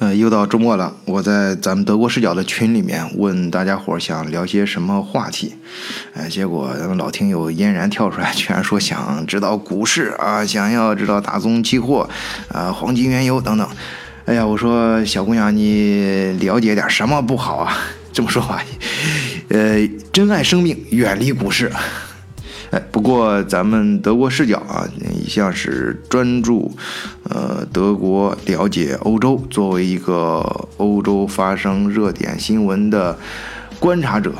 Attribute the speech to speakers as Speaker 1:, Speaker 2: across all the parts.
Speaker 1: 呃，又到周末了，我在咱们德国视角的群里面问大家伙想聊些什么话题，哎，结果咱们老听友嫣然跳出来，居然说想知道股市啊，想要知道大宗期货啊、黄金、原油等等。哎呀，我说小姑娘，你了解点什么不好啊？这么说吧，呃，珍爱生命，远离股市。哎，不过咱们德国视角啊，一向是专注，呃，德国了解欧洲，作为一个欧洲发生热点新闻的观察者，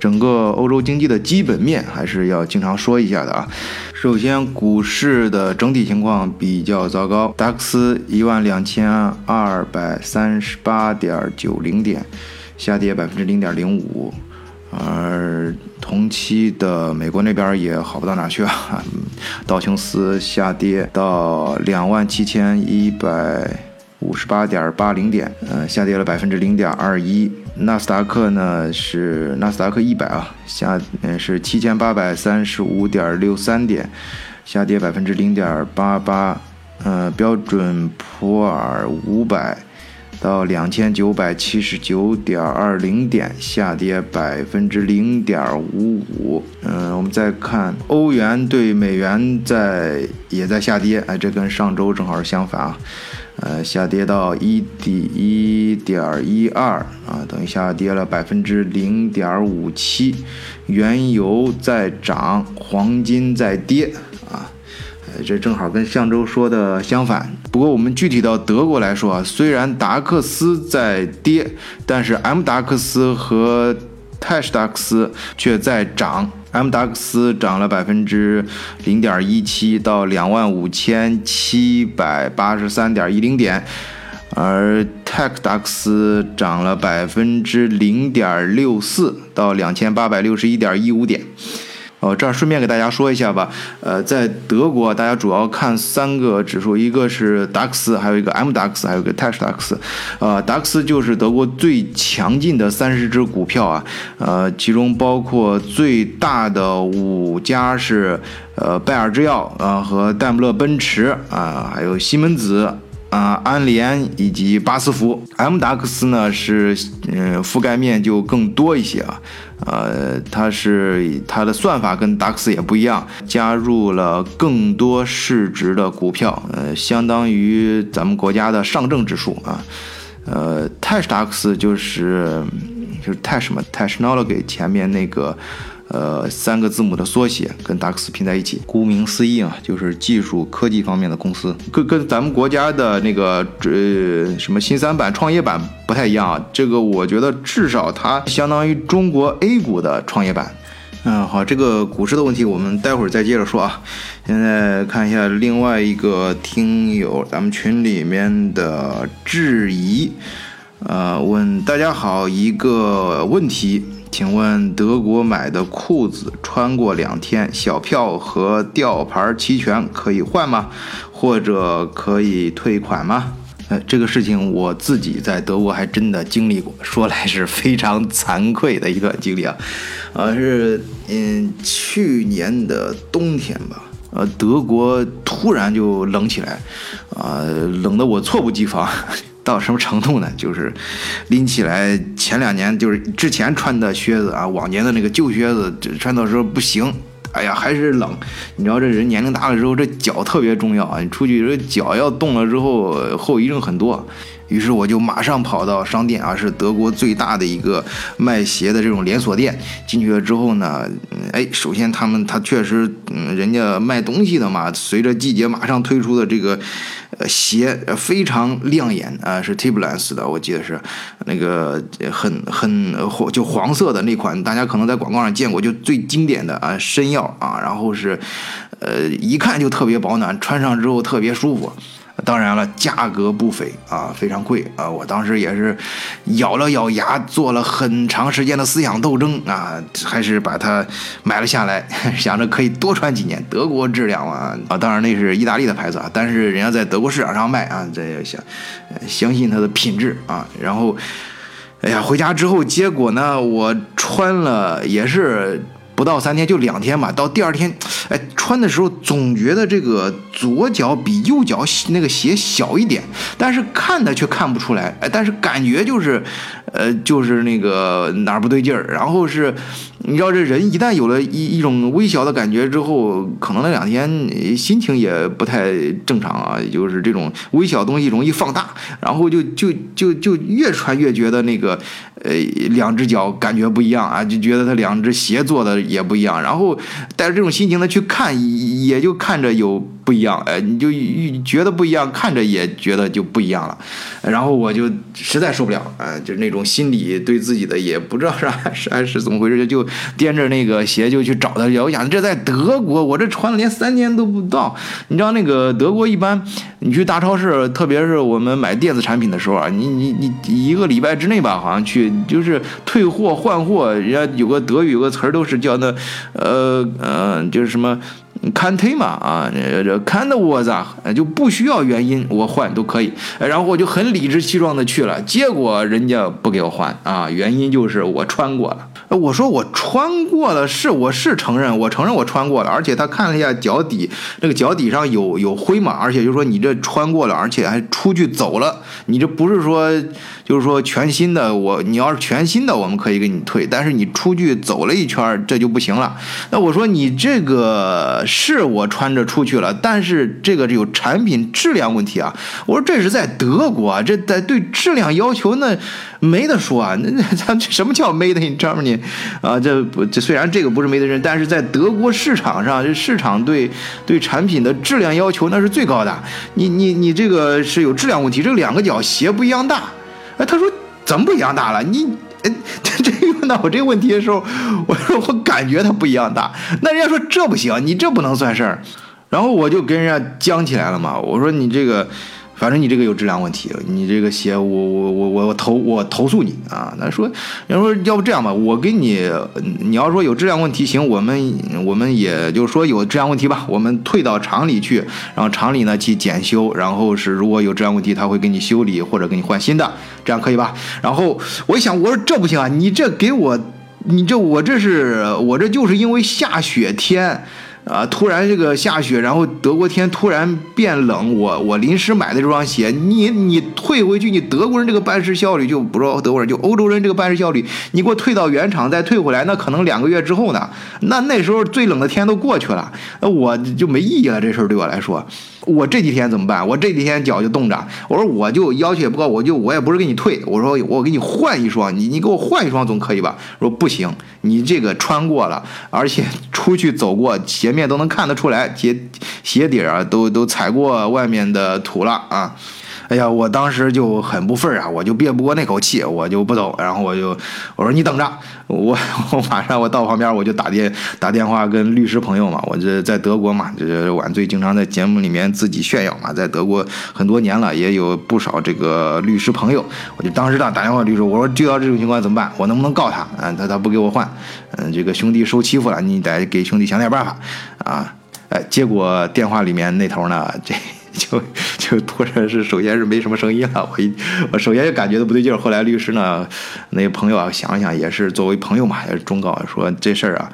Speaker 1: 整个欧洲经济的基本面还是要经常说一下的啊。首先，股市的整体情况比较糟糕，达克斯一万两千二百三十八点九零点，下跌百分之零点零五。而同期的美国那边也好不到哪去啊，道琼斯下跌到两万七千一百五十八点八零点，呃，下跌了百分之零点二一。纳斯达克呢是纳斯达克一百啊，下嗯是七千八百三十五点六三点，下跌百分之零点八八。呃，标准普尔五百。到两千九百七十九点二零点，下跌百分之零点五五。嗯，我们再看欧元对美元在也在下跌，哎，这跟上周正好是相反啊。呃，下跌到一点一点一二啊，等于下跌了百分之零点五七。原油在涨，黄金在跌。这正好跟上周说的相反。不过我们具体到德国来说啊，虽然达克斯在跌，但是 M 达克斯和泰士达克斯却在涨。M 达克斯涨了百分之零点一七，到两万五千七百八十三点一零点，而泰克达克斯涨了百分之零点六四，到两千八百六十一点一五点。哦，这儿顺便给大家说一下吧。呃，在德国，大家主要看三个指数，一个是达克斯，还有一个 M 达克斯，还有一个泰士达克斯。呃，达克斯就是德国最强劲的三十只股票啊。呃，其中包括最大的五家是呃拜耳制药啊和戴姆勒奔驰啊，还有西门子。啊，安联以及巴斯夫，M 达克斯呢是嗯覆盖面就更多一些啊，呃，它是它的算法跟达克斯也不一样，加入了更多市值的股票，呃，相当于咱们国家的上证指数啊，呃，泰式达克斯就是就是泰什么，Technology 前面那个。呃，三个字母的缩写跟达克斯拼在一起，顾名思义啊，就是技术科技方面的公司，跟跟咱们国家的那个呃什么新三板、创业板不太一样啊。这个我觉得至少它相当于中国 A 股的创业板。嗯，好，这个股市的问题我们待会儿再接着说啊。现在看一下另外一个听友，咱们群里面的质疑，呃，问大家好，一个问题。请问德国买的裤子穿过两天，小票和吊牌齐全可以换吗？或者可以退款吗？呃，这个事情我自己在德国还真的经历过，说来是非常惭愧的一段经历啊。呃，是嗯去年的冬天吧，呃，德国突然就冷起来，啊，冷得我猝不及防。到什么程度呢？就是拎起来，前两年就是之前穿的靴子啊，往年的那个旧靴子，穿到时候不行。哎呀，还是冷。你知道这人年龄大了之后，这脚特别重要啊。你出去这脚要冻了之后，后遗症很多。于是我就马上跑到商店啊，是德国最大的一个卖鞋的这种连锁店。进去了之后呢，哎，首先他们他确实，嗯，人家卖东西的嘛，随着季节马上推出的这个，呃，鞋非常亮眼啊，是 Timberland 的，我记得是那个很很黄就黄色的那款，大家可能在广告上见过，就最经典的啊，深药啊，然后是，呃，一看就特别保暖，穿上之后特别舒服。当然了，价格不菲啊，非常贵啊！我当时也是咬了咬牙，做了很长时间的思想斗争啊，还是把它买了下来，想着可以多穿几年。德国质量嘛啊，当然那是意大利的牌子啊，但是人家在德国市场上卖啊，这相相信它的品质啊。然后，哎呀，回家之后，结果呢，我穿了也是不到三天，就两天吧。到第二天，哎，穿的时候总觉得这个左脚比右脚那个鞋小一点，但是看的却看不出来。哎，但是感觉就是，呃，就是那个哪儿不对劲儿。然后是，你知道这人一旦有了一一种微小的感觉之后，可能那两天心情也不太正常啊。就是这种微小东西容易放大，然后就就就就越穿越觉得那个，呃，两只脚感觉不一样啊，就觉得他两只鞋做的也不一样。然后带着这种心情呢去看，也就看着有。不一样，哎，你就觉得不一样，看着也觉得就不一样了，然后我就实在受不了，哎，就是那种心理对自己的也不知道是是还是怎么回事，就掂着那个鞋就去找他去。我想这在德国，我这穿了连三年都不到。你知道那个德国一般，你去大超市，特别是我们买电子产品的时候啊，你你你一个礼拜之内吧，好像去就是退货换货，人家有个德语有个词儿都是叫那，呃呃，就是什么。看忒嘛啊，这看的我咋就不需要原因，我换都可以。然后我就很理直气壮的去了，结果人家不给我换啊，原因就是我穿过了。我说我穿过了，是我是承认，我承认我穿过了，而且他看了一下脚底，那个脚底上有有灰嘛，而且就说你这穿过了，而且还出去走了，你这不是说就是说全新的，我你要是全新的，我们可以给你退，但是你出去走了一圈，这就不行了。那我说你这个。是我穿着出去了，但是这个有产品质量问题啊！我说这是在德国，这在对质量要求那没得说啊！那 咱什么叫 made in Germany 啊？这不这虽然这个不是 made in，但是在德国市场上，这市场对对产品的质量要求那是最高的。你你你这个是有质量问题，这两个脚鞋不一样大。哎，他说怎么不一样大了？你。哎，这问到我这个问题的时候，我说我感觉它不一样大。那人家说这不行，你这不能算事儿。然后我就跟人家僵起来了嘛。我说你这个。反正你这个有质量问题，你这个鞋我我我我我投我投诉你啊！他说，人说要不这样吧，我给你，你要说有质量问题，行，我们我们也就是说有质量问题吧，我们退到厂里去，然后厂里呢去检修，然后是如果有质量问题，他会给你修理或者给你换新的，这样可以吧？然后我一想，我说这不行啊，你这给我，你这我这是我这就是因为下雪天。啊！突然这个下雪，然后德国天突然变冷，我我临时买的这双鞋，你你退回去，你德国人这个办事效率就不说德国人，就欧洲人这个办事效率，你给我退到原厂再退回来，那可能两个月之后呢？那那时候最冷的天都过去了，那我就没意义了。这事儿对我来说。我这几天怎么办？我这几天脚就冻着。我说我就要求也不高，我就我也不是给你退。我说我给你换一双，你你给我换一双总可以吧？说不行，你这个穿过了，而且出去走过，鞋面都能看得出来，鞋鞋底啊都都踩过外面的土了啊。哎呀，我当时就很不忿啊，我就憋不过那口气，我就不走。然后我就我说你等着，我 我马上我到旁边我就打电打电话跟律师朋友嘛，我这在德国嘛，这晚醉经常在节目里面自己炫耀嘛，在德国很多年了，也有不少这个律师朋友。我就当时打打电话律师，我说遇到这种情况怎么办？我能不能告他？嗯，他他不给我换，嗯，这个兄弟受欺负了，你得给兄弟想点办法啊！哎，结果电话里面那头呢，这。就 就突然是，首先是没什么声音了。我一我首先就感觉到不对劲儿。后来律师呢，那朋友啊，想想也是作为朋友嘛，也是忠告说这事儿啊。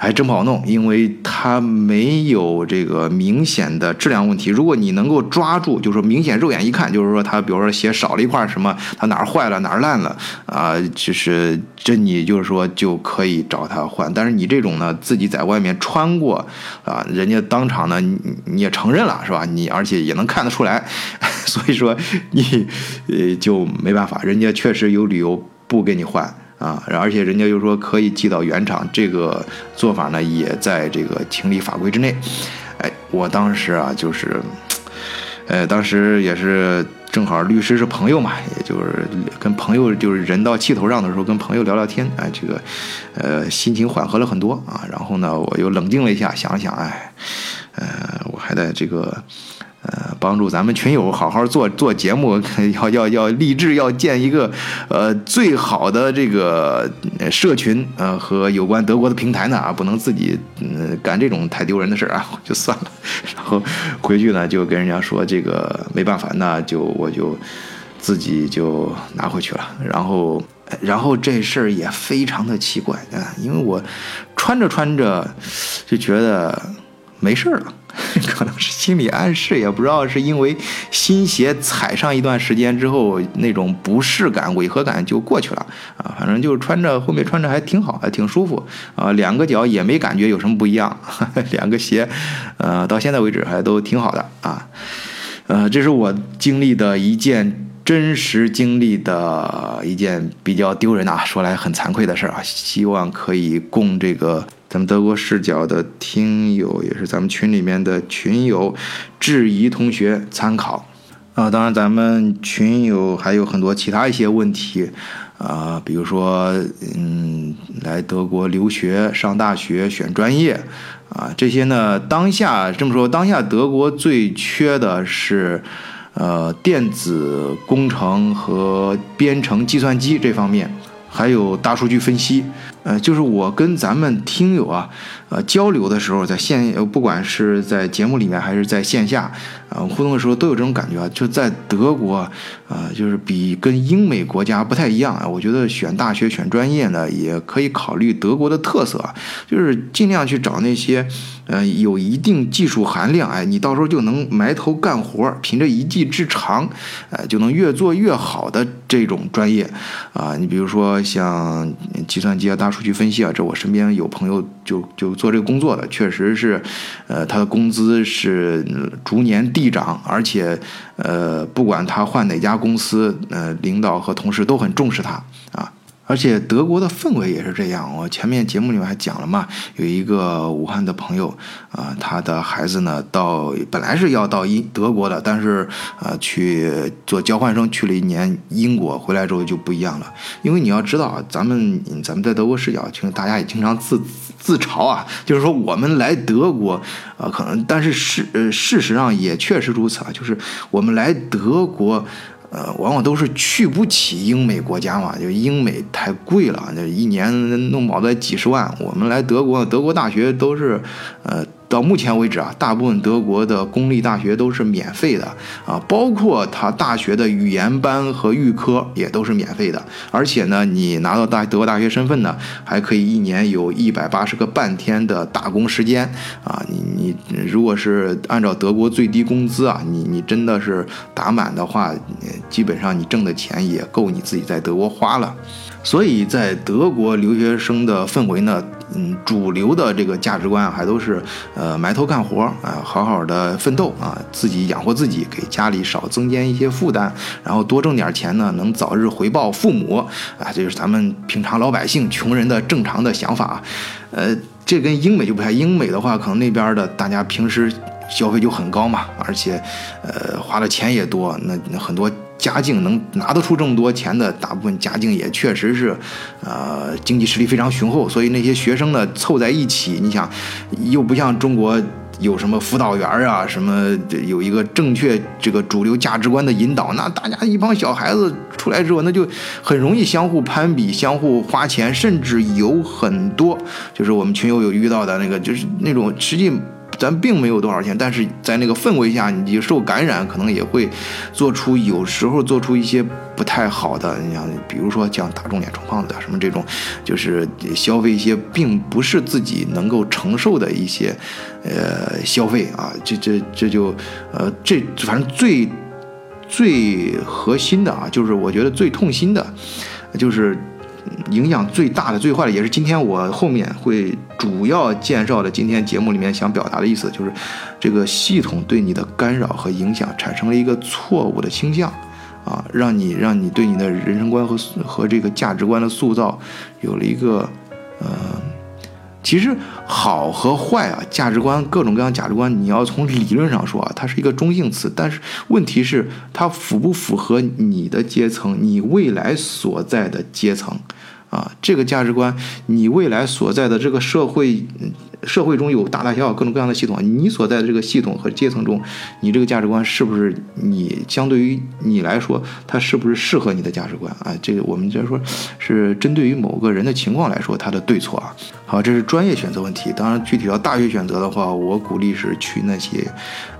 Speaker 1: 还真不好弄，因为它没有这个明显的质量问题。如果你能够抓住，就是说明显肉眼一看，就是说它，比如说鞋少了一块什么，它哪儿坏了哪儿烂了啊，就是这你就是说就可以找他换。但是你这种呢，自己在外面穿过啊，人家当场呢你你也承认了是吧？你而且也能看得出来，所以说你呃就没办法，人家确实有理由不给你换。啊，而且人家又说可以寄到原厂，这个做法呢也在这个情理法规之内。哎，我当时啊就是，呃，当时也是正好律师是朋友嘛，也就是跟朋友就是人到气头上的时候跟朋友聊聊天，哎，这个呃心情缓和了很多啊。然后呢，我又冷静了一下，想了想，哎，呃，我还得这个。呃，帮助咱们群友好好做做节目，要要要立志要建一个呃最好的这个社群呃和有关德国的平台呢啊，不能自己嗯干这种太丢人的事儿啊，就算了。然后回去呢就跟人家说这个没办法，那就我就自己就拿回去了。然后然后这事儿也非常的奇怪啊，因为我穿着穿着就觉得没事儿了。可能是心理暗示，也不知道是因为新鞋踩上一段时间之后那种不适感、违和感就过去了啊。反正就穿着后面穿着还挺好，还挺舒服啊。两个脚也没感觉有什么不一样，两个鞋，呃，到现在为止还都挺好的啊。呃，这是我经历的一件真实经历的一件比较丢人啊，说来很惭愧的事儿啊。希望可以供这个。咱们德国视角的听友，也是咱们群里面的群友，质疑同学参考啊。当然，咱们群友还有很多其他一些问题啊，比如说，嗯，来德国留学、上大学、选专业啊，这些呢，当下这么说，当下德国最缺的是，呃，电子工程和编程计算机这方面，还有大数据分析。呃，就是我跟咱们听友啊，呃，交流的时候，在线，不管是在节目里面还是在线下，啊，互动的时候都有这种感觉啊，就在德国，啊，就是比跟英美国家不太一样啊。我觉得选大学选专业呢，也可以考虑德国的特色啊，就是尽量去找那些，呃，有一定技术含量，哎，你到时候就能埋头干活，凭着一技之长，呃，就能越做越好的这种专业，啊，你比如说像计算机啊，大数。数据分析啊，这我身边有朋友就就做这个工作的，确实是，呃，他的工资是逐年递涨，而且，呃，不管他换哪家公司，呃，领导和同事都很重视他啊。而且德国的氛围也是这样，我前面节目里面还讲了嘛，有一个武汉的朋友，啊，他的孩子呢，到本来是要到英德国的，但是呃，去做交换生去了一年英国，回来之后就不一样了。因为你要知道，咱们咱们在德国视角，其实大家也经常自自嘲啊，就是说我们来德国，啊，可能但是事呃事实上也确实如此啊，就是我们来德国。呃，往往都是去不起英美国家嘛，就英美太贵了，就一年弄不好得几十万。我们来德国，德国大学都是，呃。到目前为止啊，大部分德国的公立大学都是免费的啊，包括他大学的语言班和预科也都是免费的。而且呢，你拿到大德国大学身份呢，还可以一年有一百八十个半天的打工时间啊。你你如果是按照德国最低工资啊，你你真的是打满的话，基本上你挣的钱也够你自己在德国花了。所以在德国留学生的氛围呢，嗯，主流的这个价值观，还都是呃埋头干活啊，好好的奋斗啊，自己养活自己，给家里少增添一些负担，然后多挣点钱呢，能早日回报父母啊，这就是咱们平常老百姓穷人的正常的想法。呃，这跟英美就不太，英美的话，可能那边的大家平时消费就很高嘛，而且呃花的钱也多，那很多。家境能拿得出这么多钱的，大部分家境也确实是，呃，经济实力非常雄厚。所以那些学生呢，凑在一起，你想，又不像中国有什么辅导员啊，什么有一个正确这个主流价值观的引导，那大家一帮小孩子出来之后，那就很容易相互攀比、相互花钱，甚至有很多就是我们群友有遇到的那个，就是那种实际。咱并没有多少钱，但是在那个氛围下，你受感染，可能也会做出有时候做出一些不太好的，你像比如说像打肿脸充胖子啊什么这种，就是消费一些并不是自己能够承受的一些呃消费啊，这这这就呃这反正最最核心的啊，就是我觉得最痛心的，就是。影响最大的、最坏的，也是今天我后面会主要介绍的。今天节目里面想表达的意思，就是这个系统对你的干扰和影响产生了一个错误的倾向，啊，让你让你对你的人生观和和这个价值观的塑造有了一个，呃，其实好和坏啊，价值观各种各样价值观，你要从理论上说啊，它是一个中性词，但是问题是它符不符合你的阶层，你未来所在的阶层。啊，这个价值观，你未来所在的这个社会社会中有大大小小各种各样的系统，你所在的这个系统和阶层中，你这个价值观是不是你相对于你来说，它是不是适合你的价值观啊？这个我们就说是针对于某个人的情况来说，它的对错啊。好，这是专业选择问题。当然，具体到大学选择的话，我鼓励是去那些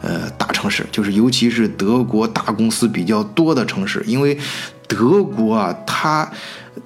Speaker 1: 呃大城市，就是尤其是德国大公司比较多的城市，因为德国啊，它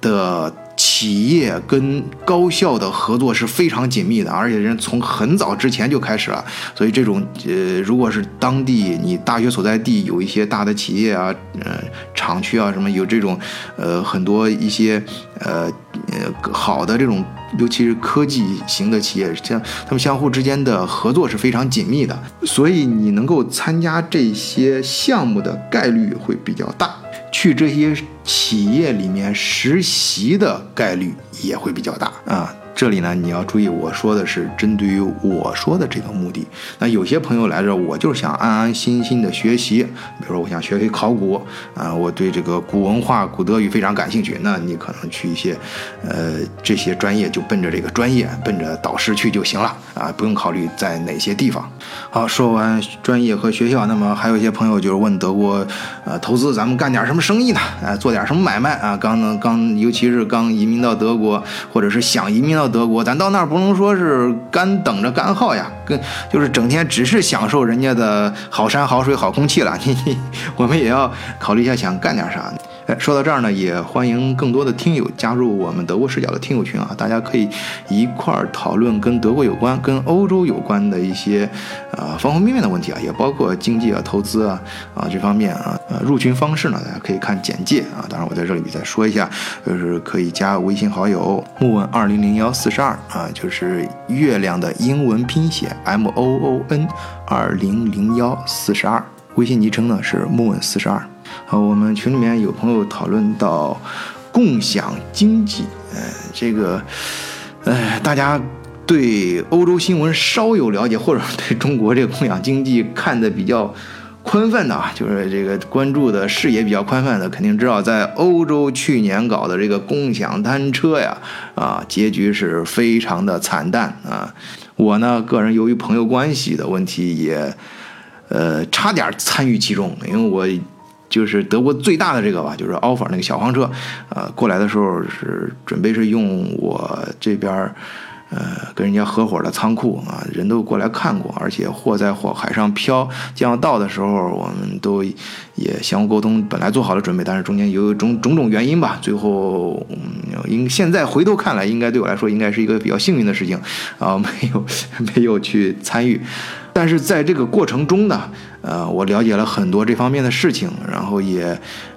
Speaker 1: 的。企业跟高校的合作是非常紧密的，而且人从很早之前就开始了。所以这种呃，如果是当地你大学所在地有一些大的企业啊，呃，厂区啊什么有这种，呃，很多一些呃呃好的这种，尤其是科技型的企业，像他们相互之间的合作是非常紧密的，所以你能够参加这些项目的概率会比较大。去这些企业里面实习的概率也会比较大啊。这里呢，你要注意，我说的是针对于我说的这个目的。那有些朋友来这，我就是想安安心心的学习，比如说我想学习考古啊，我对这个古文化、古德语非常感兴趣，那你可能去一些，呃，这些专业就奔着这个专业，奔着导师去就行了啊，不用考虑在哪些地方。好，说完专业和学校，那么还有一些朋友就是问德国，呃，投资咱们干点什么生意呢？啊，做点什么买卖啊？刚呢刚，尤其是刚移民到德国，或者是想移民到。德国，咱到那儿不能说是干等着干耗呀，跟就是整天只是享受人家的好山好水好空气了。你我们也要考虑一下，想干点啥。哎，说到这儿呢，也欢迎更多的听友加入我们德国视角的听友群啊！大家可以一块儿讨论跟德国有关、跟欧洲有关的一些呃方方面面的问题啊，也包括经济啊、投资啊啊这方面啊。呃，入群方式呢，大家可以看简介啊。当然，我在这里再说一下，就是可以加微信好友木问二零零幺四十二啊，就是月亮的英文拼写 M O O N 二零零幺四十二，微信昵称呢是木问四十二。好，我们群里面有朋友讨论到共享经济，呃，这个，呃，大家对欧洲新闻稍有了解，或者对中国这个共享经济看的比较宽泛的啊，就是这个关注的视野比较宽泛的，肯定知道在欧洲去年搞的这个共享单车呀，啊，结局是非常的惨淡啊。我呢，个人由于朋友关系的问题，也呃差点参与其中，因为我。就是德国最大的这个吧，就是 offer 那个小黄车，呃，过来的时候是准备是用我这边呃，跟人家合伙的仓库啊，人都过来看过，而且货在火海上漂，将要到的时候，我们都也相互沟通，本来做好了准备，但是中间有种种种原因吧，最后，嗯应现在回头看来，应该对我来说应该是一个比较幸运的事情，啊，没有 没有去参与。但是在这个过程中呢，呃，我了解了很多这方面的事情，然后也，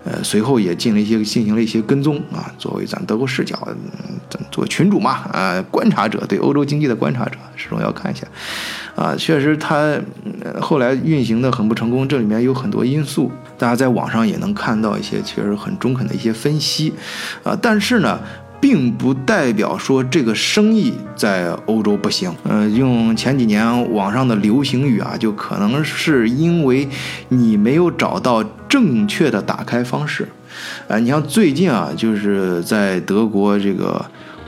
Speaker 1: 呃，随后也进了一些进行了一些跟踪啊。作为咱德国视角，咱做群主嘛，啊，观察者对欧洲经济的观察者，始终要看一下。啊，确实它后来运行的很不成功，这里面有很多因素，大家在网上也能看到一些确实很中肯的一些分析，啊，但是呢。并不代表说这个生意在欧洲不行。呃，用前几年网上的流行语啊，就可能是因为你没有找到正确的打开方式。呃，你像最近啊，就是在德国这个。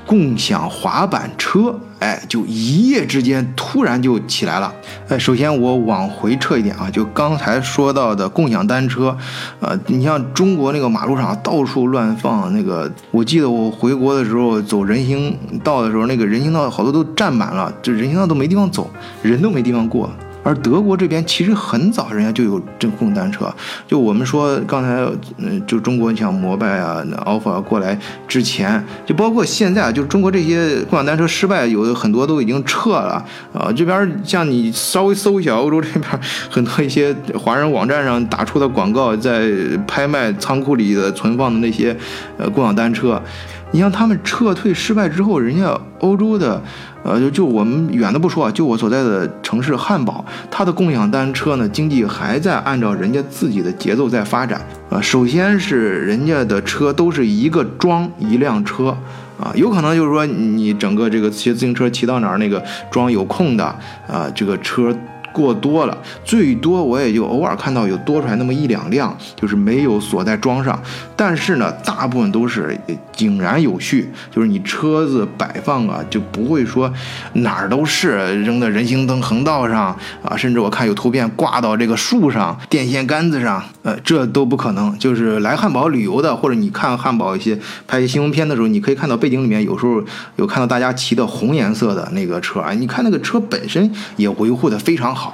Speaker 1: 共享滑板车，哎，就一夜之间突然就起来了。哎，首先我往回撤一点啊，就刚才说到的共享单车，呃，你像中国那个马路上到处乱放那个，我记得我回国的时候走人行道的时候，那个人行道好多都占满了，这人行道都没地方走，人都没地方过。而德国这边其实很早，人家就有这共享单车。就我们说刚才，嗯，就中国你像摩拜啊、那 offer 过来之前，就包括现在，就中国这些共享单车失败，有的很多都已经撤了啊。这边像你稍微搜一下欧洲这边很多一些华人网站上打出的广告，在拍卖仓库里的存放的那些呃共享单车。你像他们撤退失败之后，人家欧洲的，呃，就就我们远的不说啊，就我所在的城市汉堡，它的共享单车呢，经济还在按照人家自己的节奏在发展。啊，首先是人家的车都是一个装一辆车，啊，有可能就是说你整个这个骑自行车骑到哪儿，那个装有空的，啊，这个车过多了，最多我也就偶尔看到有多出来那么一两辆，就是没有锁在桩上。但是呢，大部分都是井然有序，就是你车子摆放啊，就不会说哪儿都是扔在人行灯横道上啊，甚至我看有图片挂到这个树上、电线杆子上，呃，这都不可能。就是来汉堡旅游的，或者你看汉堡一些拍新闻片的时候，你可以看到背景里面有时候有看到大家骑的红颜色的那个车啊，你看那个车本身也维护的非常好。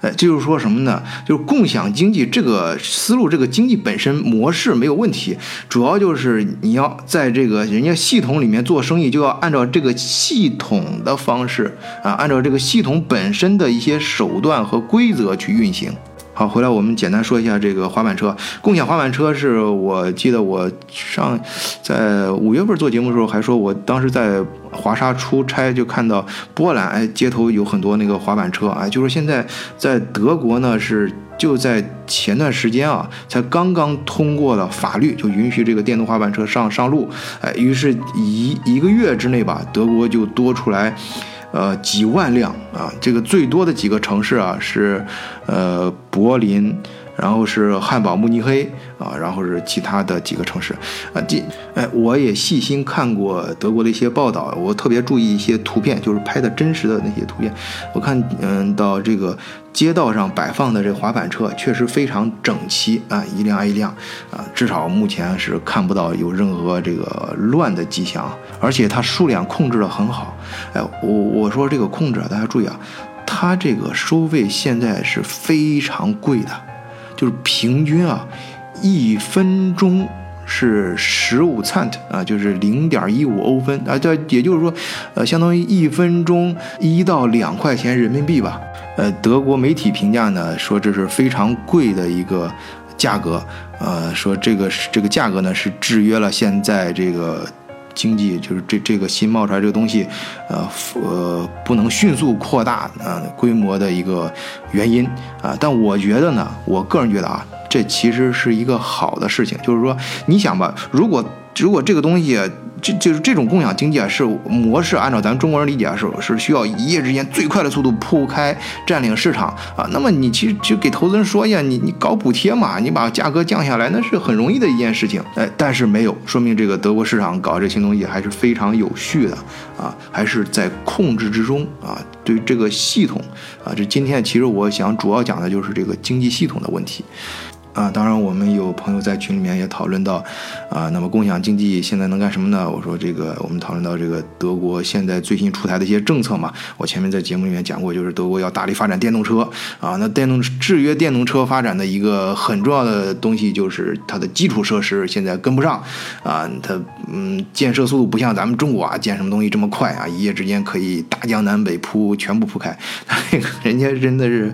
Speaker 1: 呃，就是说什么呢？就是共享经济这个思路，这个经济本身模式没有问题，主要就是你要在这个人家系统里面做生意，就要按照这个系统的方式啊，按照这个系统本身的一些手段和规则去运行。好，回来我们简单说一下这个滑板车。共享滑板车是我记得我上在五月份做节目的时候还说，我当时在华沙出差就看到波兰，哎，街头有很多那个滑板车，哎，就是现在在德国呢是就在前段时间啊，才刚刚通过了法律，就允许这个电动滑板车上上路，哎，于是一一个月之内吧，德国就多出来。呃，几万辆啊，这个最多的几个城市啊是，呃，柏林，然后是汉堡、慕尼黑啊，然后是其他的几个城市啊。这，哎，我也细心看过德国的一些报道，我特别注意一些图片，就是拍的真实的那些图片。我看，嗯，到这个。街道上摆放的这滑板车确实非常整齐啊，一辆挨一辆啊，至少目前是看不到有任何这个乱的迹象，而且它数量控制的很好。哎，我我说这个控制啊，大家注意啊，它这个收费现在是非常贵的，就是平均啊，一分钟是十五 cent 啊，就是零点一五欧分啊，这也就是说，呃，相当于一分钟一到两块钱人民币吧。呃，德国媒体评价呢说这是非常贵的一个价格，呃，说这个是这个价格呢是制约了现在这个经济，就是这这个新冒出来这个东西，呃呃不能迅速扩大啊规模的一个原因啊。但我觉得呢，我个人觉得啊，这其实是一个好的事情，就是说你想吧，如果如果这个东西。这就是这种共享经济啊，是模式。按照咱中国人理解啊，是是需要一夜之间最快的速度铺开占领市场啊。那么你其实就给投资人说一下，你你搞补贴嘛，你把价格降下来，那是很容易的一件事情。哎，但是没有，说明这个德国市场搞这新东西还是非常有序的啊，还是在控制之中啊。对这个系统啊，这今天其实我想主要讲的就是这个经济系统的问题。啊，当然，我们有朋友在群里面也讨论到，啊，那么共享经济现在能干什么呢？我说这个，我们讨论到这个德国现在最新出台的一些政策嘛。我前面在节目里面讲过，就是德国要大力发展电动车啊。那电动制约电动车发展的一个很重要的东西就是它的基础设施现在跟不上啊。它嗯，建设速度不像咱们中国啊，建什么东西这么快啊，一夜之间可以大江南北铺全部铺开。那 个人家真的是。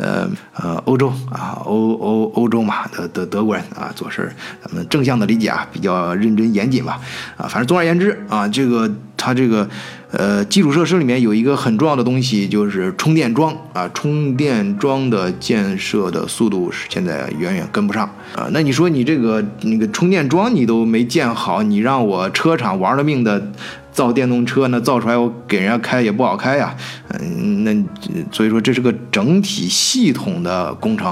Speaker 1: 呃呃，欧洲啊，欧欧欧洲嘛，德德德国人啊，做事咱们正向的理解啊，比较认真严谨吧，啊，反正总而言之啊，这个他这个呃基础设施里面有一个很重要的东西，就是充电桩啊，充电桩的建设的速度是现在远远跟不上啊。那你说你这个那个充电桩你都没建好，你让我车厂玩了命的。造电动车那，造出来我给人家开也不好开呀，嗯，那所以说这是个整体系统的工程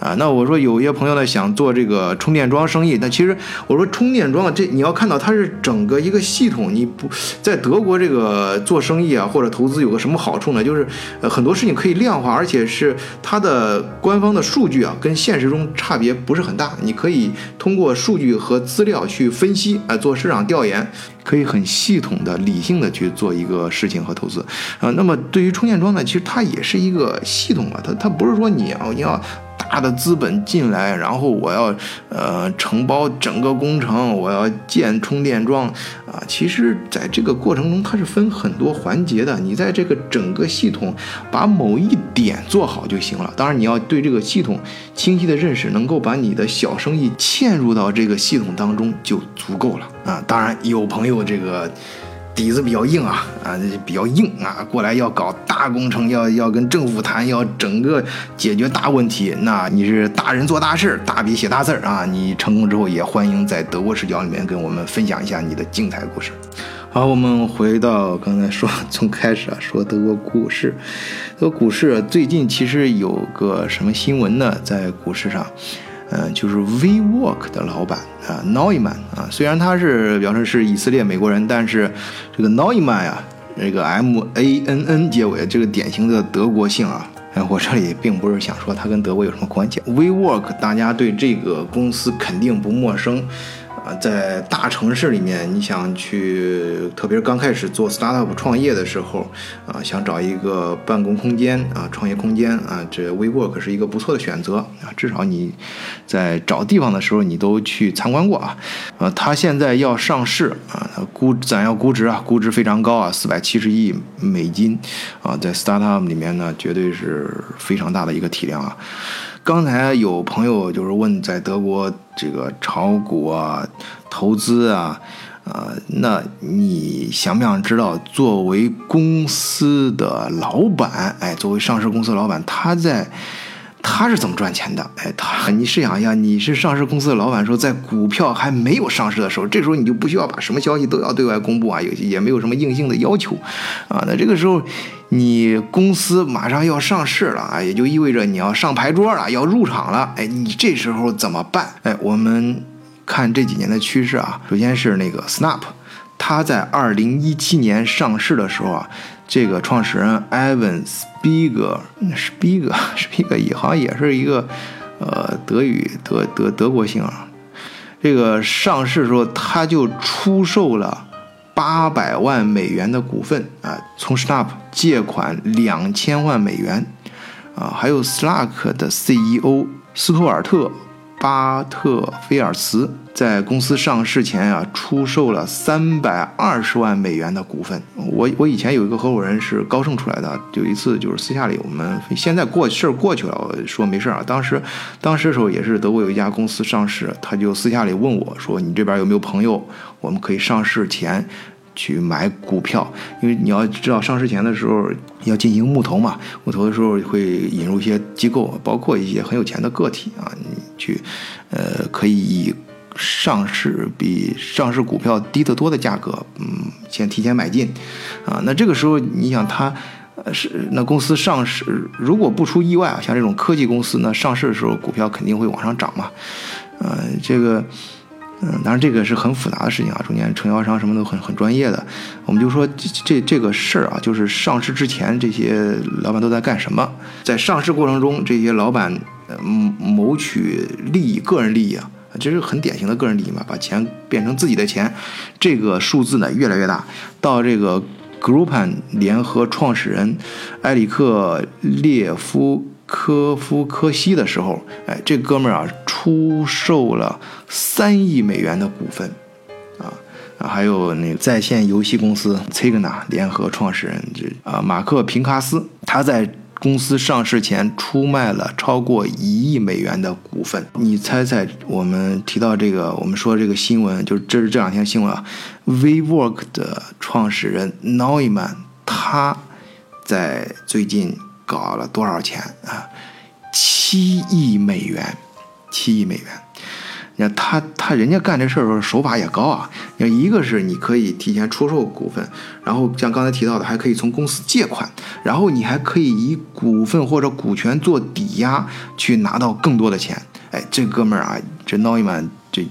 Speaker 1: 啊。那我说有些朋友呢想做这个充电桩生意，但其实我说充电桩这你要看到它是整个一个系统，你不在德国这个呃做生意啊或者投资有个什么好处呢？就是呃很多事情可以量化，而且是它的官方的数据啊跟现实中差别不是很大，你可以通过数据和资料去分析啊，做市场调研。可以很系统的、理性的去做一个事情和投资，啊，那么对于充电桩呢，其实它也是一个系统啊，它它不是说你要你要。大的资本进来，然后我要呃承包整个工程，我要建充电桩啊。其实，在这个过程中，它是分很多环节的。你在这个整个系统把某一点做好就行了。当然，你要对这个系统清晰的认识，能够把你的小生意嵌入到这个系统当中就足够了啊。当然，有朋友这个。底子比较硬啊啊，比较硬啊，过来要搞大工程，要要跟政府谈，要整个解决大问题。那你是大人做大事，大笔写大字啊！你成功之后也欢迎在德国视角里面跟我们分享一下你的精彩故事。好，我们回到刚才说从开始啊，说德国股市，德国股市最近其实有个什么新闻呢？在股市上。嗯，就是 WeWork 的老板啊 n o y m a n 啊，虽然他是表示是以色列美国人，但是这个 n o y m a n 啊，这个 M A N N 结尾，这个典型的德国姓啊。哎，我这里并不是想说他跟德国有什么关系。WeWork 大家对这个公司肯定不陌生。啊，在大城市里面，你想去，特别是刚开始做 startup 创业的时候，啊，想找一个办公空间啊，创业空间啊，这 WeWork 是一个不错的选择啊。至少你在找地方的时候，你都去参观过啊。呃，它现在要上市啊，估咱要估值啊，估值非常高啊，四百七十亿美金啊，在 startup 里面呢，绝对是非常大的一个体量啊。刚才有朋友就是问，在德国这个炒股啊、投资啊，呃，那你想不想知道，作为公司的老板，哎，作为上市公司老板，他在。他是怎么赚钱的？哎，他，你试想一下，你是上市公司的老板，说在股票还没有上市的时候，这时候你就不需要把什么消息都要对外公布啊，有也没有什么硬性的要求，啊，那这个时候你公司马上要上市了啊，也就意味着你要上牌桌了，要入场了，哎，你这时候怎么办？哎，我们看这几年的趋势啊，首先是那个 Snap，它在二零一七年上市的时候啊。这个创始人 Evan Spiegel，Spiegel，Spiegel 也好像也是一个，呃，德语德德德国姓啊。这个上市时候他就出售了八百万美元的股份啊，从 Snap 借款两千万美元啊，还有 Slack 的 CEO 斯图尔特巴特菲尔茨。在公司上市前啊，出售了三百二十万美元的股份。我我以前有一个合伙人是高盛出来的，有一次就是私下里我们现在过事儿过去了，我说没事儿啊。当时当时的时候也是德国有一家公司上市，他就私下里问我说：“你这边有没有朋友，我们可以上市前去买股票？因为你要知道上市前的时候要进行募投嘛，募投的时候会引入一些机构，包括一些很有钱的个体啊，你去呃可以以。”上市比上市股票低得多的价格，嗯，先提前买进，啊，那这个时候你想它，呃，是那公司上市，如果不出意外啊，像这种科技公司呢，上市的时候股票肯定会往上涨嘛，呃，这个，嗯，当然这个是很复杂的事情啊，中间承销商什么都很很专业的，我们就说这这这个事儿啊，就是上市之前这些老板都在干什么，在上市过程中这些老板嗯谋取利益，个人利益啊。这是很典型的个人利益嘛，把钱变成自己的钱，这个数字呢越来越大。到这个 Groupan 联合创始人埃里克列夫科夫科西的时候，哎，这哥们儿啊出售了三亿美元的股份，啊，还有那个在线游戏公司 c i g n a 联合创始人这啊马克平卡斯，他在。公司上市前出卖了超过一亿美元的股份，你猜猜？我们提到这个，我们说这个新闻，就是这是这两天新闻啊。WeWork 的创始人 Neumann，他在最近搞了多少钱啊？七亿美元，七亿美元。你看他他人家干这事儿时候手法也高啊！你看一个是你可以提前出售股份，然后像刚才提到的，还可以从公司借款，然后你还可以以股份或者股权做抵押去拿到更多的钱。哎，这哥们儿啊，这 Neumann 这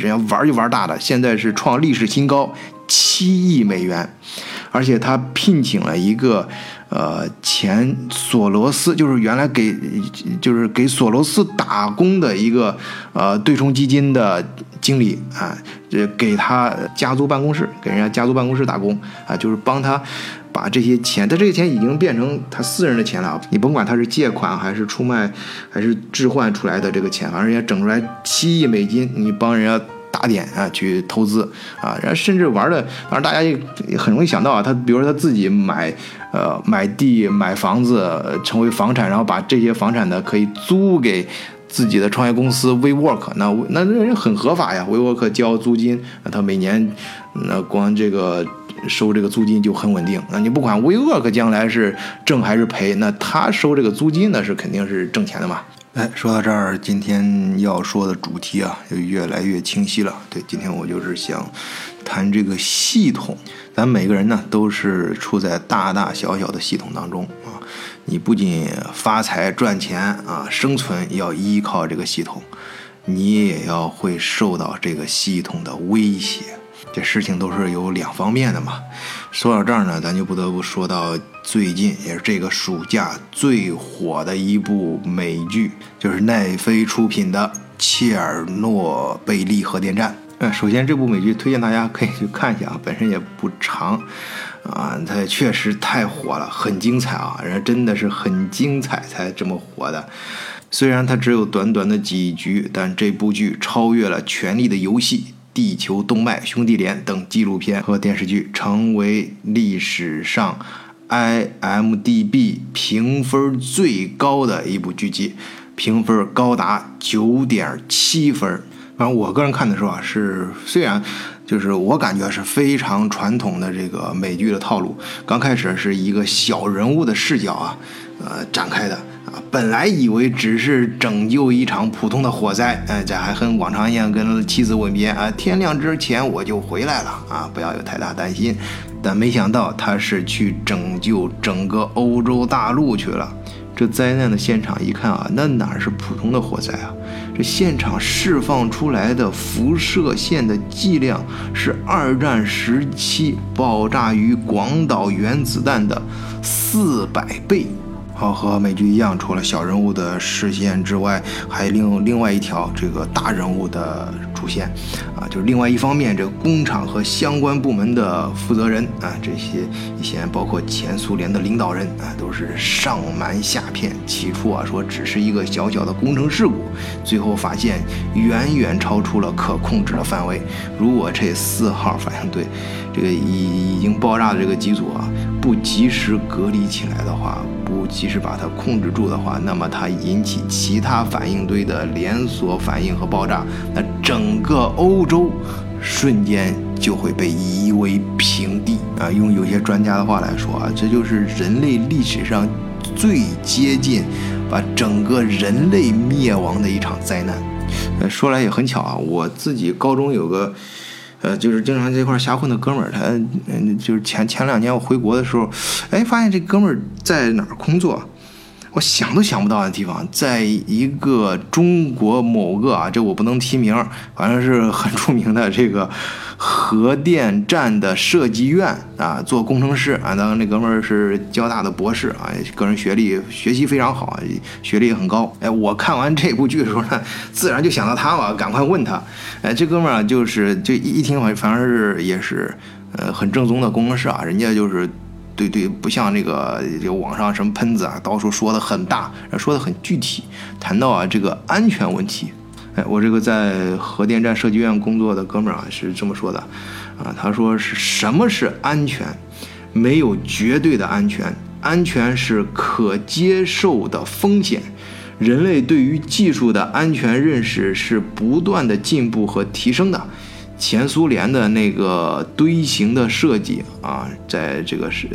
Speaker 1: 人家玩就玩大的，现在是创历史新高，七亿美元，而且他聘请了一个。呃，前索罗斯就是原来给就是给索罗斯打工的一个呃对冲基金的经理啊，这给他家族办公室给人家家族办公室打工啊，就是帮他把这些钱，他这些钱已经变成他私人的钱了。你甭管他是借款还是出卖还是置换出来的这个钱，反正人家整出来七亿美金，你帮人家。打点啊，去投资啊，然后甚至玩的，反正大家也很容易想到啊，他比如说他自己买，呃，买地买房子成为房产，然后把这些房产呢可以租给自己的创业公司 WeWork，那那那人很合法呀，WeWork 交租金，那他每年那光这个收这个租金就很稳定。那你不管 WeWork 将来是挣还是赔，那他收这个租金那是肯定是挣钱的嘛。哎，说到这儿，今天要说的主题啊，就越来越清晰了。对，今天我就是想谈这个系统。咱每个人呢，都是处在大大小小的系统当中啊。你不仅发财赚钱啊，生存要依靠这个系统，你也要会受到这个系统的威胁。这事情都是有两方面的嘛。说到这儿呢，咱就不得不说到最近也是这个暑假最火的一部美剧，就是奈飞出品的《切尔诺贝利核电站》。呃，首先这部美剧推荐大家可以去看一下啊，本身也不长，啊，它确实太火了，很精彩啊，人真的是很精彩才这么火的。虽然它只有短短的几集，但这部剧超越了《权力的游戏》。地球动脉兄弟连等纪录片和电视剧成为历史上 IMDB 评分最高的一部剧集，评分高达九点七分。反正我个人看的时候啊，是虽然就是我感觉是非常传统的这个美剧的套路，刚开始是一个小人物的视角啊，呃展开的。本来以为只是拯救一场普通的火灾，哎，这还和往常一样跟妻子吻别啊，天亮之前我就回来了啊，不要有太大担心。但没想到他是去拯救整个欧洲大陆去了。这灾难的现场一看啊，那哪是普通的火灾啊？这现场释放出来的辐射线的剂量是二战时期爆炸于广岛原子弹的四百倍。好，和美剧一样，除了小人物的视线之外，还另另外一条这个大人物的出现，啊，就是另外一方面，这个工厂和相关部门的负责人啊，这些一些包括前苏联的领导人啊，都是上瞒下骗。起初啊，说只是一个小小的工程事故，最后发现远远超出了可控制的范围。如果这四号反应堆这个已已经爆炸的这个机组啊，不及时隔离起来的话，不及时把它控制住的话，那么它引起其他反应堆的连锁反应和爆炸，那整个欧洲瞬间就会被夷为平地啊！用有些专家的话来说啊，这就是人类历史上最接近把整个人类灭亡的一场灾难。呃，说来也很巧啊，我自己高中有个。呃，就是经常在一块瞎混的哥们儿，他嗯，就是前前两年我回国的时候，哎，发现这哥们儿在哪儿工作？我想都想不到的地方，在一个中国某个啊，这我不能提名，反正是很出名的这个核电站的设计院啊，做工程师啊。当然，那哥们儿是交大的博士啊，个人学历学习非常好，学历也很高。哎，我看完这部剧的时候呢，自然就想到他了，赶快问他。哎，这哥们儿，就是就一一听，反反正是也是呃很正宗的工程师啊，人家就是。对对，不像那个这个网上什么喷子啊，到处说的很大，说的很具体。谈到啊这个安全问题，哎，我这个在核电站设计院工作的哥们儿啊是这么说的，啊，他说是什么是安全？没有绝对的安全，安全是可接受的风险。人类对于技术的安全认识是不断的进步和提升的。前苏联的那个堆型的设计啊，在这个是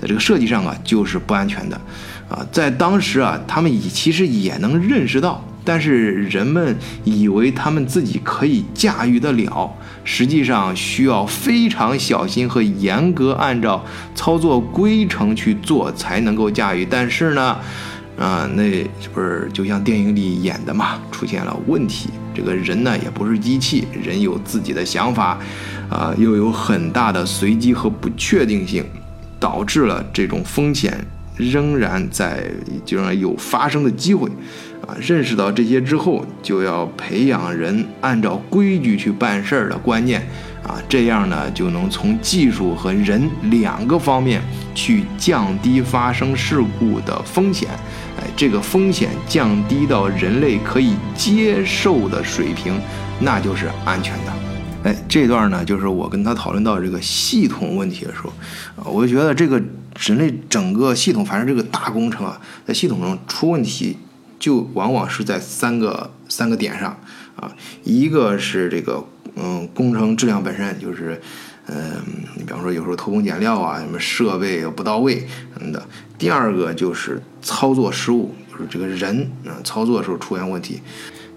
Speaker 1: 在这个设计上啊，就是不安全的啊。在当时啊，他们也其实也能认识到，但是人们以为他们自己可以驾驭得了，实际上需要非常小心和严格按照操作规程去做才能够驾驭。但是呢，啊，那不是就像电影里演的嘛，出现了问题。这个人呢也不是机器，人有自己的想法，啊，又有很大的随机和不确定性，导致了这种风险仍然在，就是有发生的机会，啊，认识到这些之后，就要培养人按照规矩去办事儿的观念，啊，这样呢就能从技术和人两个方面去降低发生事故的风险。哎，这个风险降低到人类可以接受的水平，那就是安全的。哎，这段呢，就是我跟他讨论到这个系统问题的时候，啊，我就觉得这个人类整个系统，反正这个大工程啊，在系统中出问题，就往往是在三个三个点上啊，一个是这个嗯，工程质量本身就是，嗯，你比方说有时候偷工减料啊，什么设备不到位什么的。第二个就是操作失误，就是这个人嗯操作的时候出现问题。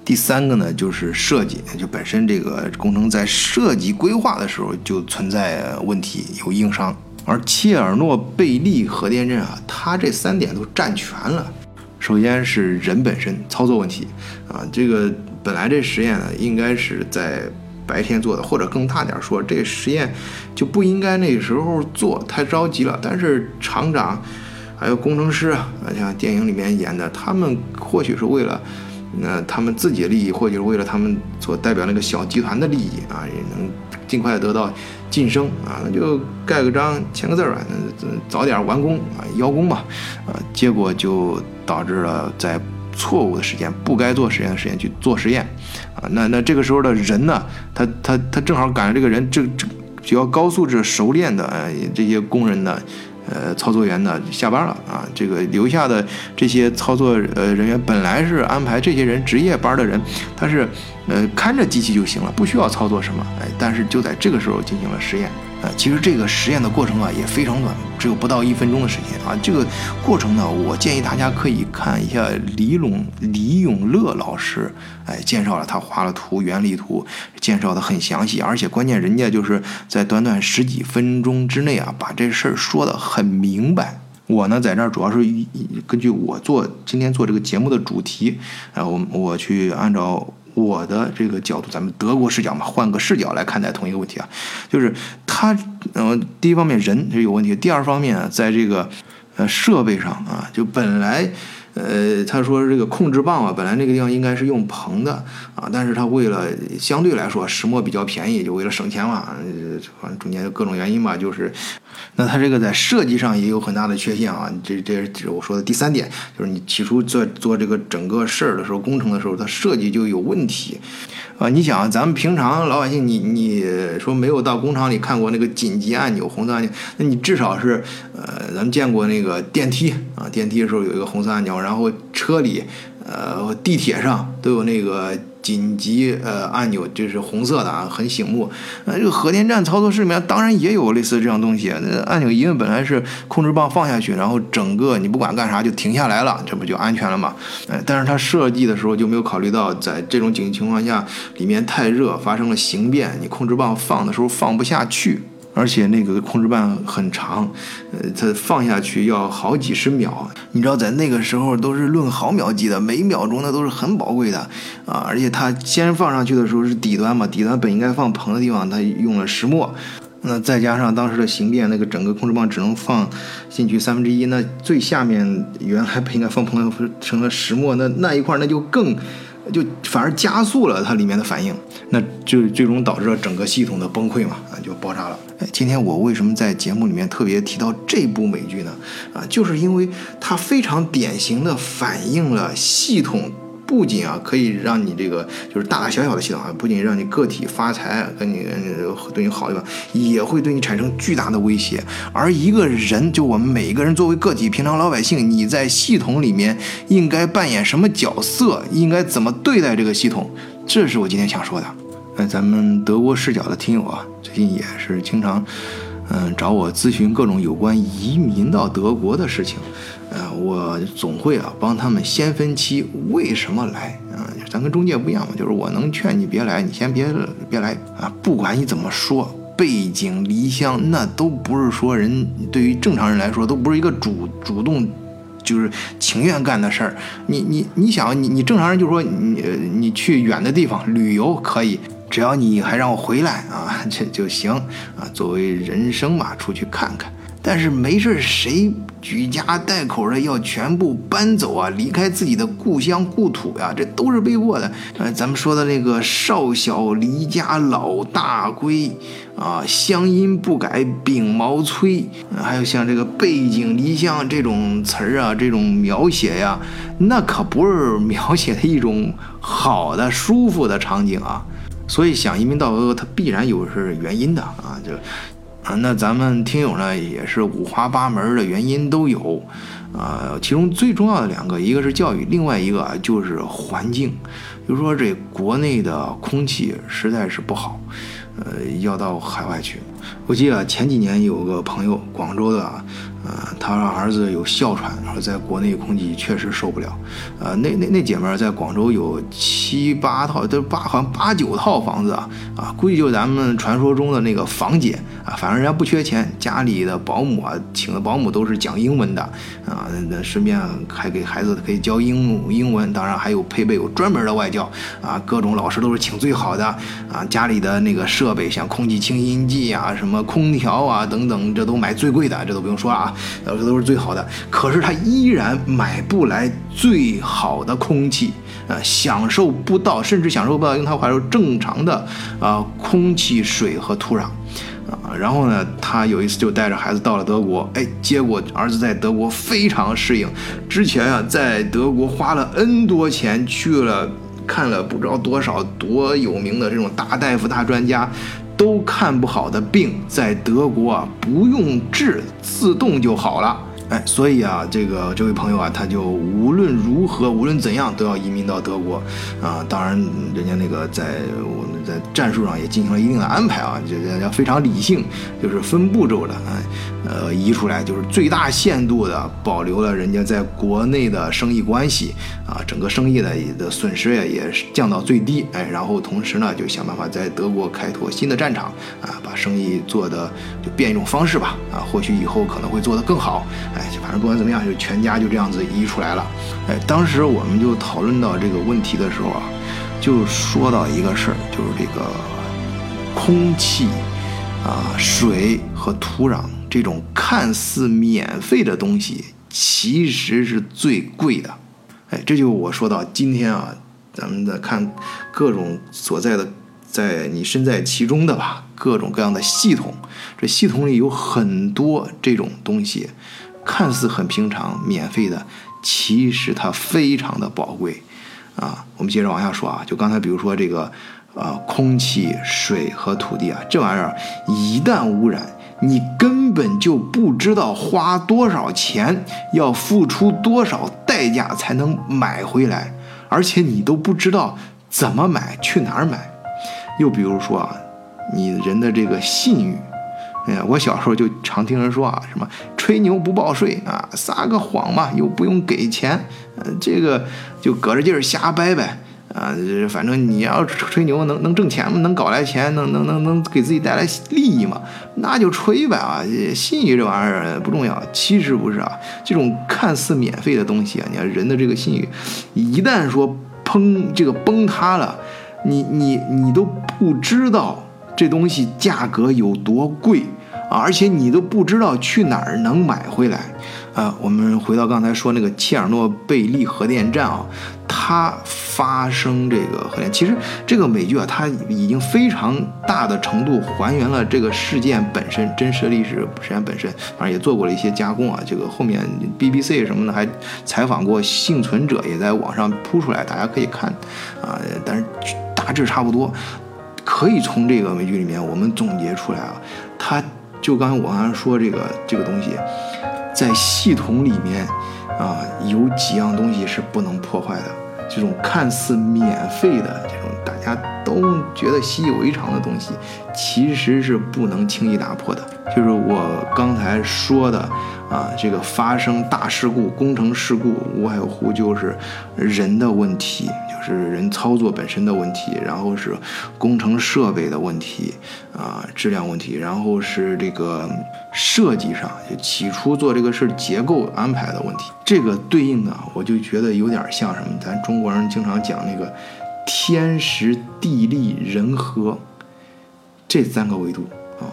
Speaker 1: 第三个呢就是设计，就本身这个工程在设计规划的时候就存在问题，有硬伤。而切尔诺贝利核电站啊，它这三点都占全了。首先是人本身操作问题啊，这个本来这实验呢应该是在白天做的，或者更大点说，这实验就不应该那时候做，太着急了。但是厂长还有工程师啊，像电影里面演的，他们或许是为了那他们自己的利益，或许是为了他们所代表那个小集团的利益啊，也能尽快得到晋升啊，那就盖个章签个字儿吧，那早点完工啊，邀功吧啊，结果就。导致了在错误的时间、不该做实验的时间去做实验，啊，那那这个时候的人呢，他他他正好赶上这个人，这这比较高素质、熟练的呃这些工人呢，呃操作员呢下班了啊，这个留下的这些操作呃人员本来是安排这些人值夜班的人，他是呃看着机器就行了，不需要操作什么，哎，但是就在这个时候进行了实验。呃，其实这个实验的过程啊也非常短，只有不到一分钟的时间啊。这个过程呢，我建议大家可以看一下李永李永乐老师，哎，介绍了他画了图，原理图介绍的很详细，而且关键人家就是在短短十几分钟之内啊，把这事儿说的很明白。我呢在这儿主要是根据我做今天做这个节目的主题，然后我我去按照。我的这个角度，咱们德国视角嘛，换个视角来看待同一个问题啊，就是他，呃，第一方面人是有问题，第二方面在这个，呃，设备上啊，就本来。呃，他说这个控制棒啊，本来那个地方应该是用硼的啊，但是他为了相对来说石墨比较便宜，就为了省钱嘛，反正中间各种原因吧，就是，那它这个在设计上也有很大的缺陷啊。这这是我说的第三点，就是你起初做做这个整个事儿的时候，工程的时候，它设计就有问题。啊，你想，咱们平常老百姓，你你说没有到工厂里看过那个紧急按钮、红色按钮，那你至少是，呃，咱们见过那个电梯啊，电梯的时候有一个红色按钮，然后车里，呃，地铁上都有那个。紧急呃按钮就是红色的啊，很醒目。那这个核电站操作室里面当然也有类似这样东西。那按钮一摁，本来是控制棒放下去，然后整个你不管干啥就停下来了，这不就安全了吗？哎，但是它设计的时候就没有考虑到，在这种紧急情况下，里面太热发生了形变，你控制棒放的时候放不下去。而且那个控制棒很长，呃，它放下去要好几十秒。你知道，在那个时候都是论毫秒计的，每秒钟那都是很宝贵的啊。而且它先放上去的时候是底端嘛，底端本应该放硼的地方，它用了石墨。那再加上当时的形变，那个整个控制棒只能放进去三分之一，那最下面原来不应该放硼，成了石墨，那那一块那就更。就反而加速了它里面的反应，那就最终导致了整个系统的崩溃嘛，啊，就爆炸了。哎，今天我为什么在节目里面特别提到这部美剧呢？啊，就是因为它非常典型的反映了系统。不仅啊可以让你这个就是大大小小的系统啊，不仅让你个体发财，跟你对你好对吧，也会对你产生巨大的威胁。而一个人，就我们每一个人作为个体，平常老百姓，你在系统里面应该扮演什么角色，应该怎么对待这个系统，这是我今天想说的。那，咱们德国视角的听友啊，最近也是经常。嗯，找我咨询各种有关移民到德国的事情，呃，我总会啊帮他们先分期为什么来啊。咱跟中介不一样嘛，就是我能劝你别来，你先别别来啊。不管你怎么说，背井离乡那都不是说人对于正常人来说都不是一个主主动，就是情愿干的事儿。你你你想你你正常人就说你你去远的地方旅游可以。只要你还让我回来啊，这就行啊。作为人生嘛，出去看看。但是没事谁举家带口的要全部搬走啊，离开自己的故乡故土呀？这都是被迫的。呃，咱们说的那个“少小离家老大归”啊，“乡音不改鬓毛衰”，还有像这个“背井离乡”这种词儿啊，这种描写呀，那可不是描写的一种好的、舒服的场景啊。所以想移民到俄，它必然有是原因的啊，就，啊，那咱们听友呢也是五花八门的原因都有，啊，其中最重要的两个，一个是教育，另外一个啊就是环境，就说这国内的空气实在是不好，呃，要到海外去。我记得前几年有个朋友，广州的。呃，他儿子有哮喘，然后在国内空气确实受不了。呃，那那那姐们儿在广州有七八套，都八好像八九套房子啊，啊，估计就咱们传说中的那个房姐啊。反正人家不缺钱，家里的保姆啊，请的保姆都是讲英文的啊，那顺便还给孩子可以教英英文，当然还有配备有专门的外教啊，各种老师都是请最好的啊。家里的那个设备像空气清新剂啊、什么空调啊等等，这都买最贵的，这都不用说了啊。呃，这都是最好的，可是他依然买不来最好的空气，呃，享受不到，甚至享受不到用他话说正常的啊空气、水和土壤，啊，然后呢，他有一次就带着孩子到了德国，哎，结果儿子在德国非常适应，之前啊在德国花了 N 多钱去了看了不知道多少多有名的这种大大夫、大专家。都看不好的病，在德国啊不用治，自动就好了。哎，所以啊，这个这位朋友啊，他就无论如何，无论怎样，都要移民到德国啊。当然，人家那个在我在战术上也进行了一定的安排啊，就人家非常理性，就是分步骤的啊。呃，移出来就是最大限度的保留了人家在国内的生意关系啊，整个生意的的损失也也降到最低，哎，然后同时呢，就想办法在德国开拓新的战场啊，把生意做的就变一种方式吧啊，或许以后可能会做得更好，哎，反正不管怎么样，就全家就这样子移出来了，哎，当时我们就讨论到这个问题的时候啊，就说到一个事儿，就是这个空气啊、水和土壤。这种看似免费的东西，其实是最贵的。哎，这就我说到今天啊，咱们的看各种所在的，在你身在其中的吧，各种各样的系统，这系统里有很多这种东西，看似很平常、免费的，其实它非常的宝贵啊。我们接着往下说啊，就刚才比如说这个，呃，空气、水和土地啊，这玩意儿一旦污染。你根本就不知道花多少钱，要付出多少代价才能买回来，而且你都不知道怎么买，去哪儿买。又比如说啊，你人的这个信誉，哎呀，我小时候就常听人说啊，什么吹牛不报税啊，撒个谎嘛，又不用给钱，这个就搁着劲儿瞎掰呗。啊，反正你要吹吹牛能能挣钱吗？能搞来钱，能能能能给自己带来利益吗？那就吹呗啊！信誉这玩意儿不重要，其实不是啊。这种看似免费的东西啊，你看人的这个信誉，一旦说砰这个崩塌了，你你你都不知道这东西价格有多贵啊，而且你都不知道去哪儿能买回来。啊，我们回到刚才说那个切尔诺贝利核电站啊，它发生这个核电，其实这个美剧啊，它已经非常大的程度还原了这个事件本身真实的历史事件本身，反正也做过了一些加工啊。这个后面 BBC 什么的还采访过幸存者，也在网上铺出来，大家可以看啊。但是大致差不多，可以从这个美剧里面我们总结出来啊，它就刚才我刚才说这个这个东西。在系统里面，啊，有几样东西是不能破坏的。这种看似免费的，这种大家都觉得习以为常的东西，其实是不能轻易打破的。就是我刚才说的，啊，这个发生大事故、工程事故，无外乎就是人的问题。是人操作本身的问题，然后是工程设备的问题，啊，质量问题，然后是这个设计上，就起初做这个事结构安排的问题。这个对应的，我就觉得有点像什么？咱中国人经常讲那个天时地利人和这三个维度啊，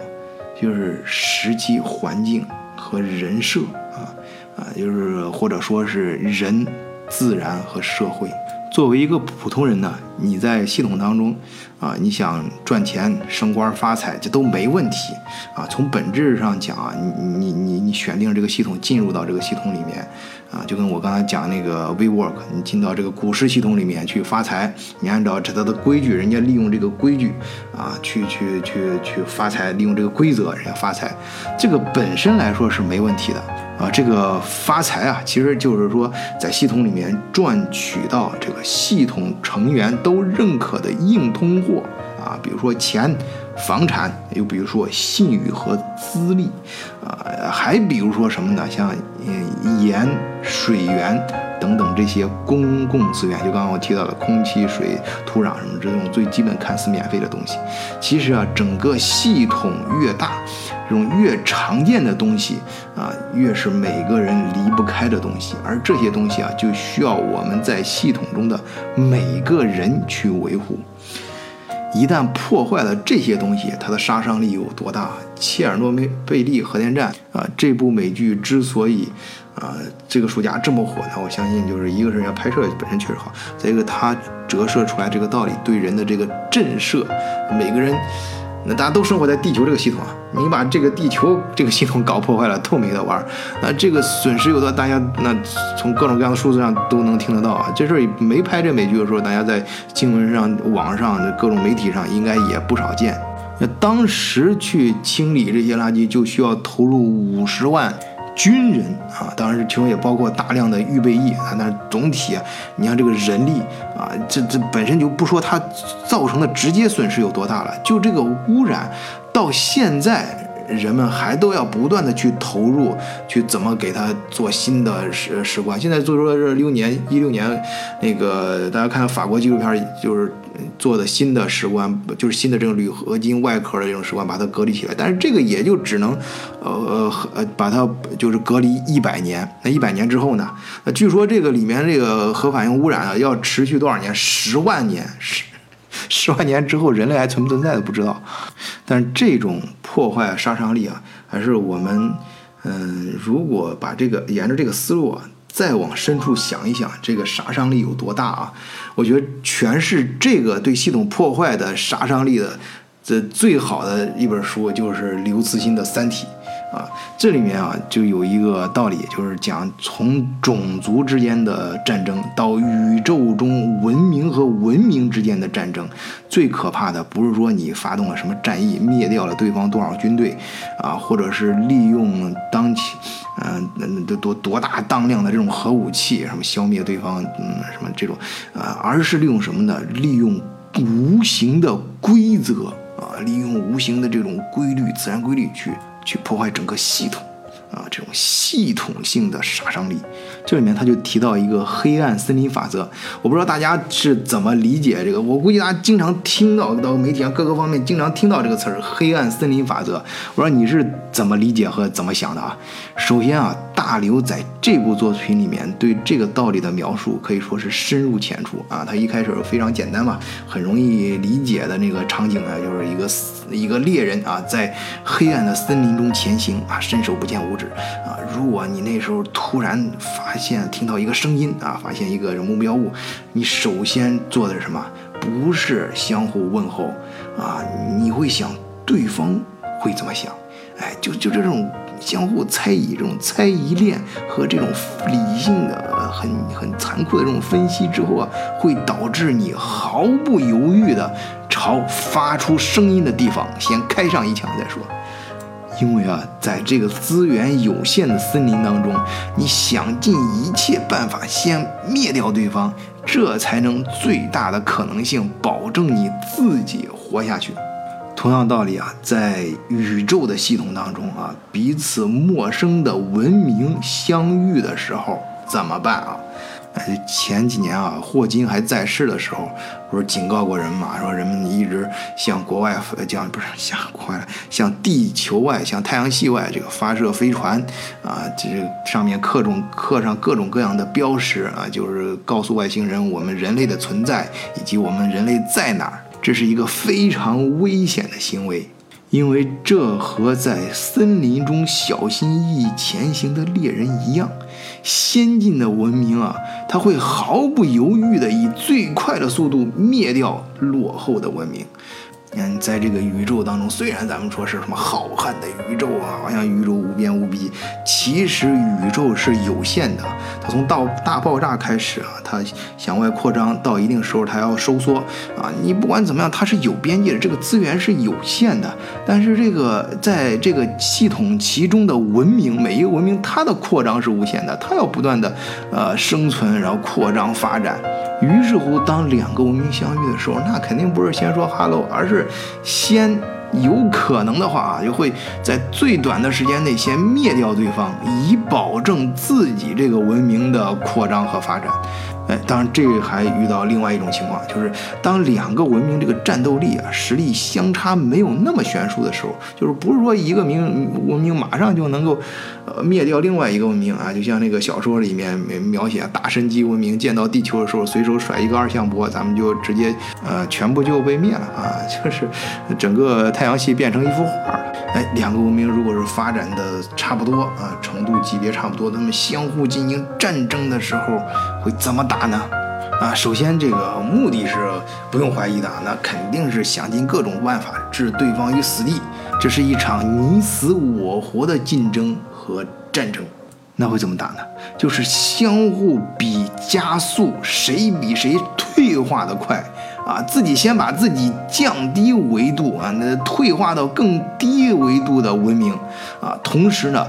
Speaker 1: 就是时机、环境和人设啊啊，就是或者说是人、自然和社会。作为一个普通人呢，你在系统当中啊，你想赚钱、升官、发财，这都没问题啊。从本质上讲啊，你你你你选定这个系统，进入到这个系统里面。啊，就跟我刚才讲那个 WeWork，你进到这个股市系统里面去发财，你按照它的规矩，人家利用这个规矩啊，去去去去发财，利用这个规则，人家发财，这个本身来说是没问题的啊。这个发财啊，其实就是说在系统里面赚取到这个系统成员都认可的硬通货啊，比如说钱。房产，又比如说信誉和资历，啊，还比如说什么呢？像盐、水源等等这些公共资源，就刚刚我提到的空气、水、土壤什么这种最基本看似免费的东西，其实啊，整个系统越大，这种越常见的东西啊，越是每个人离不开的东西，而这些东西啊，就需要我们在系统中的每个人去维护。一旦破坏了这些东西，它的杀伤力有多大？切尔诺贝利核电站啊，这部美剧之所以啊这个暑假这么火呢，我相信就是一个是人家拍摄本身确实好，再一个它折射出来这个道理对人的这个震慑，每个人。那大家都生活在地球这个系统啊，你把这个地球这个系统搞破坏了，都没得玩。那这个损失有多大家那从各种各样的数字上都能听得到啊。这事儿没拍这美剧的时候，大家在新闻上、网上、各种媒体上应该也不少见。那当时去清理这些垃圾就需要投入五十万。军人啊，当然是其中也包括大量的预备役啊。但总体啊，你像这个人力啊，这这本身就不说它造成的直接损失有多大了，就这个污染，到现在。人们还都要不断的去投入，去怎么给它做新的史史观。现在做说这六年一六年，那个大家看法国纪录片，就是做的新的史观，就是新的这种铝合金外壳的这种史观，把它隔离起来。但是这个也就只能，呃呃呃，把它就是隔离一百年。那一百年之后呢？那据说这个里面这个核反应污染啊，要持续多少年？十万年十。十万年之后，人类还存不存在都不知道。但是这种破坏杀伤力啊，还是我们，嗯，如果把这个沿着这个思路啊，再往深处想一想，这个杀伤力有多大啊？我觉得诠释这个对系统破坏的杀伤力的，这最好的一本书就是刘慈欣的《三体》。啊，这里面啊就有一个道理，就是讲从种族之间的战争到宇宙中文明和文明之间的战争，最可怕的不是说你发动了什么战役，灭掉了对方多少军队，啊，或者是利用当前，嗯，那多多大当量的这种核武器，什么消灭对方，嗯，什么这种，啊，而是利用什么呢？利用无形的规则啊，利用无形的这种规律，自然规律去。去破坏整个系统，啊，这种系统性的杀伤力，这里面他就提到一个黑暗森林法则，我不知道大家是怎么理解这个，我估计大家经常听到到媒体上各个方面经常听到这个词儿“黑暗森林法则”，我说你是怎么理解和怎么想的啊？首先啊，大刘在这部作品里面对这个道理的描述可以说是深入浅出啊。他一开始非常简单嘛，很容易理解的那个场景呢，就是一个一个猎人啊，在黑暗的森林中前行啊，伸手不见五指啊。如果你那时候突然发现听到一个声音啊，发现一个目标物，你首先做的是什么？不是相互问候啊，你会想对方会怎么想？哎，就就这种。相互猜疑，这种猜疑链和这种理性的、很很残酷的这种分析之后啊，会导致你毫不犹豫的朝发出声音的地方先开上一枪再说。因为啊，在这个资源有限的森林当中，你想尽一切办法先灭掉对方，这才能最大的可能性保证你自己活下去。同样道理啊，在宇宙的系统当中啊，彼此陌生的文明相遇的时候怎么办啊？哎，前几年啊，霍金还在世的时候，不是警告过人嘛，说人们一直向国外，向不是向国外，向地球外、向太阳系外这个发射飞船啊，这上面刻种刻上各种各样的标识啊，就是告诉外星人我们人类的存在以及我们人类在哪儿。这是一个非常危险的行为，因为这和在森林中小心翼翼前行的猎人一样，先进的文明啊，它会毫不犹豫的以最快的速度灭掉落后的文明。嗯，在这个宇宙当中，虽然咱们说是什么浩瀚的宇宙啊，好像宇宙无边无际，其实宇宙是有限的。它从到大爆炸开始啊，它向外扩张，到一定时候它要收缩啊。你不管怎么样，它是有边界的，这个资源是有限的。但是这个在这个系统其中的文明，每一个文明它的扩张是无限的，它要不断的呃生存，然后扩张发展。于是乎，当两个文明相遇的时候，那肯定不是先说 hello，而是先有可能的话啊，就会在最短的时间内先灭掉对方，以保证自己这个文明的扩张和发展。哎，当然，这还遇到另外一种情况，就是当两个文明这个战斗力啊、实力相差没有那么悬殊的时候，就是不是说一个明文明马上就能够，呃，灭掉另外一个文明啊？就像那个小说里面描写大神级文明见到地球的时候，随手甩一个二向箔，咱们就直接呃全部就被灭了啊！就是整个太阳系变成一幅画了。哎，两个文明如果是发展的差不多啊，程度级别差不多，他们相互进行战争的时候会怎么打打呢？啊，首先这个目的是不用怀疑的，那肯定是想尽各种办法置对方于死地。这是一场你死我活的竞争和战争。那会怎么打呢？就是相互比加速，谁比谁退化的快。啊，自己先把自己降低维度啊，那退化到更低维度的文明啊，同时呢，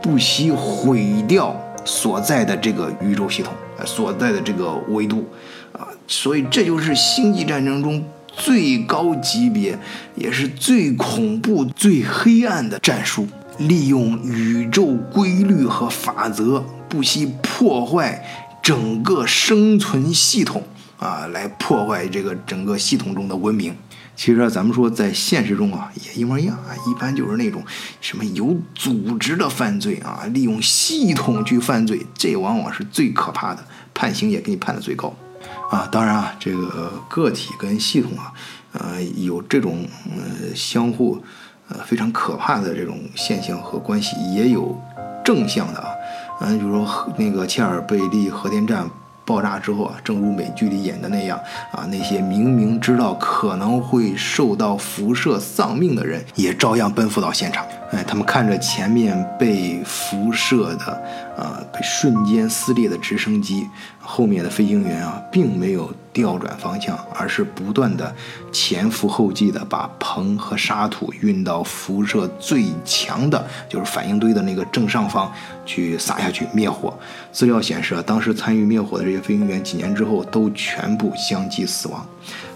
Speaker 1: 不惜毁掉所在的这个宇宙系统，所在的这个维度啊，所以这就是星际战争中最高级别，也是最恐怖、最黑暗的战术，利用宇宙规律和法则，不惜破坏整个生存系统。啊，来破坏这个整个系统中的文明。其实啊咱们说在现实中啊，也一模一样啊。一般就是那种什么有组织的犯罪啊，利用系统去犯罪，这往往是最可怕的，判刑也给你判的最高。啊，当然啊，这个个体跟系统啊，呃，有这种呃相互呃非常可怕的这种现象和关系，也有正向的啊。嗯，比如说那个切尔贝利核电站。爆炸之后啊，正如美剧里演的那样啊，那些明明知道可能会受到辐射丧命的人，也照样奔赴到现场。哎，他们看着前面被辐射的，呃，被瞬间撕裂的直升机，后面的飞行员啊，并没有调转方向，而是不断的前赴后继的把硼和沙土运到辐射最强的，就是反应堆的那个正上方去撒下去灭火。资料显示啊，当时参与灭火的这些飞行员，几年之后都全部相继死亡。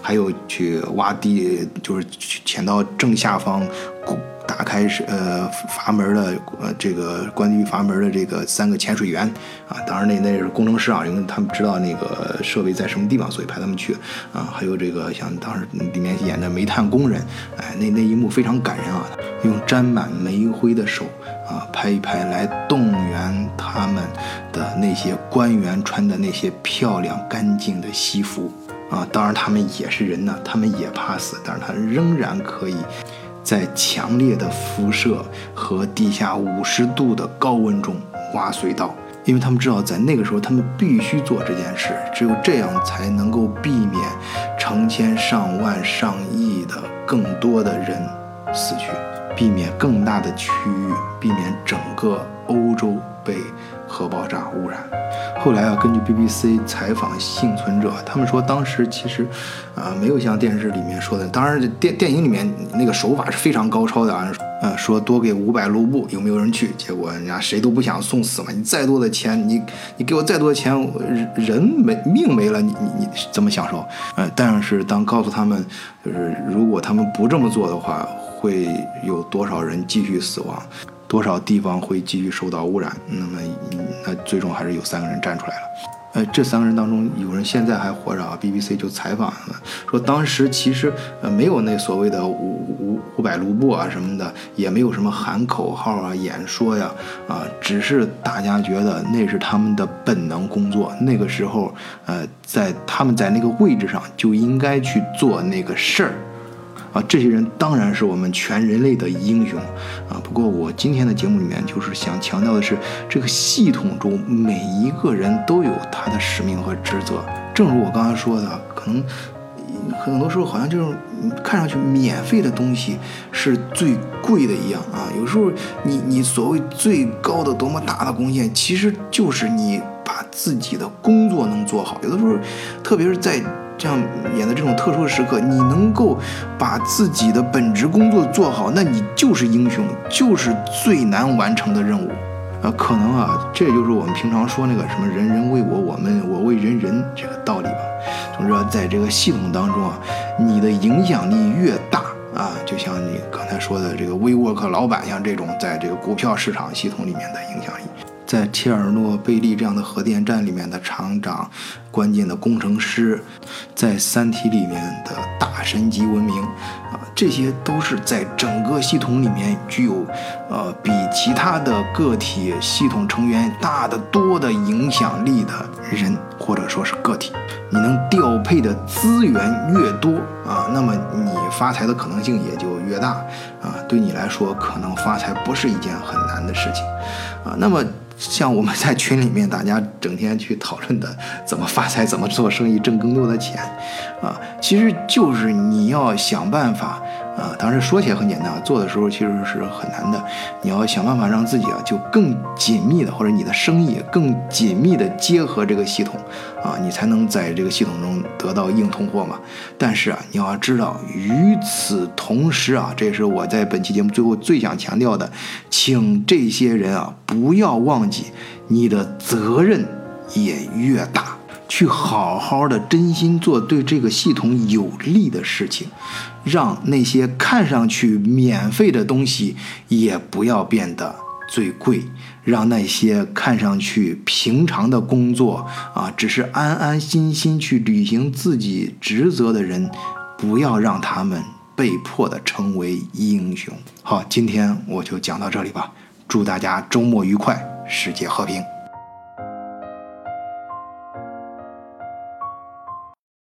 Speaker 1: 还有去挖地，就是潜到正下方。打开是呃阀门的呃这个关闭阀门的这个三个潜水员啊，当然那那是工程师啊，因为他们知道那个设备在什么地方，所以派他们去啊。还有这个像当时里面演的煤炭工人，哎，那那一幕非常感人啊，用沾满煤灰的手啊拍一拍，来动员他们的那些官员穿的那些漂亮干净的西服啊。当然他们也是人呢，他们也怕死，但是他仍然可以。在强烈的辐射和地下五十度的高温中挖隧道，因为他们知道，在那个时候他们必须做这件事，只有这样才能够避免成千上万上亿的更多的人死去，避免更大的区域，避免整个欧洲被核爆炸污染。后来啊，根据 BBC 采访幸存者，他们说当时其实，啊，没有像电视里面说的，当然电电影里面那个手法是非常高超的啊，呃，说多给五百卢布，有没有人去？结果人家谁都不想送死嘛，你再多的钱，你你给我再多的钱，人没命没了，你你你怎么享受？呃，但是当告诉他们，就是如果他们不这么做的话，会有多少人继续死亡？多少地方会继续受到污染？那么，那最终还是有三个人站出来了。呃，这三个人当中，有人现在还活着啊。BBC 就采访他们，说当时其实呃没有那所谓的五五五百卢布啊什么的，也没有什么喊口号啊、演说呀啊，只是大家觉得那是他们的本能工作。那个时候，呃，在他们在那个位置上就应该去做那个事儿。啊，这些人当然是我们全人类的英雄啊。不过我今天的节目里面就是想强调的是，这个系统中每一个人都有他的使命和职责。正如我刚才说的，可能很多时候好像就是看上去免费的东西是最贵的一样啊。有时候你你所谓最高的多么大的贡献，其实就是你把。自己的工作能做好，有的时候，特别是在这样演的这种特殊时刻，你能够把自己的本职工作做好，那你就是英雄，就是最难完成的任务。啊，可能啊，这就是我们平常说那个什么“人人为我，我们我为人人”这个道理吧。总之，在这个系统当中啊，你的影响力越大啊，就像你刚才说的这个 WeWork 老板，像这种在这个股票市场系统里面的影响力。在切尔诺贝利这样的核电站里面的厂长，关键的工程师，在《三体》里面的大神级文明，啊，这些都是在整个系统里面具有，呃，比其他的个体系统成员大得多的影响力的人，或者说是个体。你能调配的资源越多啊，那么你发财的可能性也就越大啊。对你来说，可能发财不是一件很难的事情，啊，那么。像我们在群里面，大家整天去讨论的怎么发财、怎么做生意、挣更多的钱，啊，其实就是你要想办法。啊，当然说起来很简单，做的时候其实是很难的。你要想办法让自己啊，就更紧密的，或者你的生意更紧密的结合这个系统，啊，你才能在这个系统中得到硬通货嘛。但是啊，你要知道，与此同时啊，这也是我在本期节目最后最想强调的，请这些人啊，不要忘记，你的责任也越大。去好好的真心做对这个系统有利的事情，让那些看上去免费的东西也不要变得最贵，让那些看上去平常的工作啊，只是安安心心去履行自己职责的人，不要让他们被迫的成为英雄。好，今天我就讲到这里吧，祝大家周末愉快，世界和平。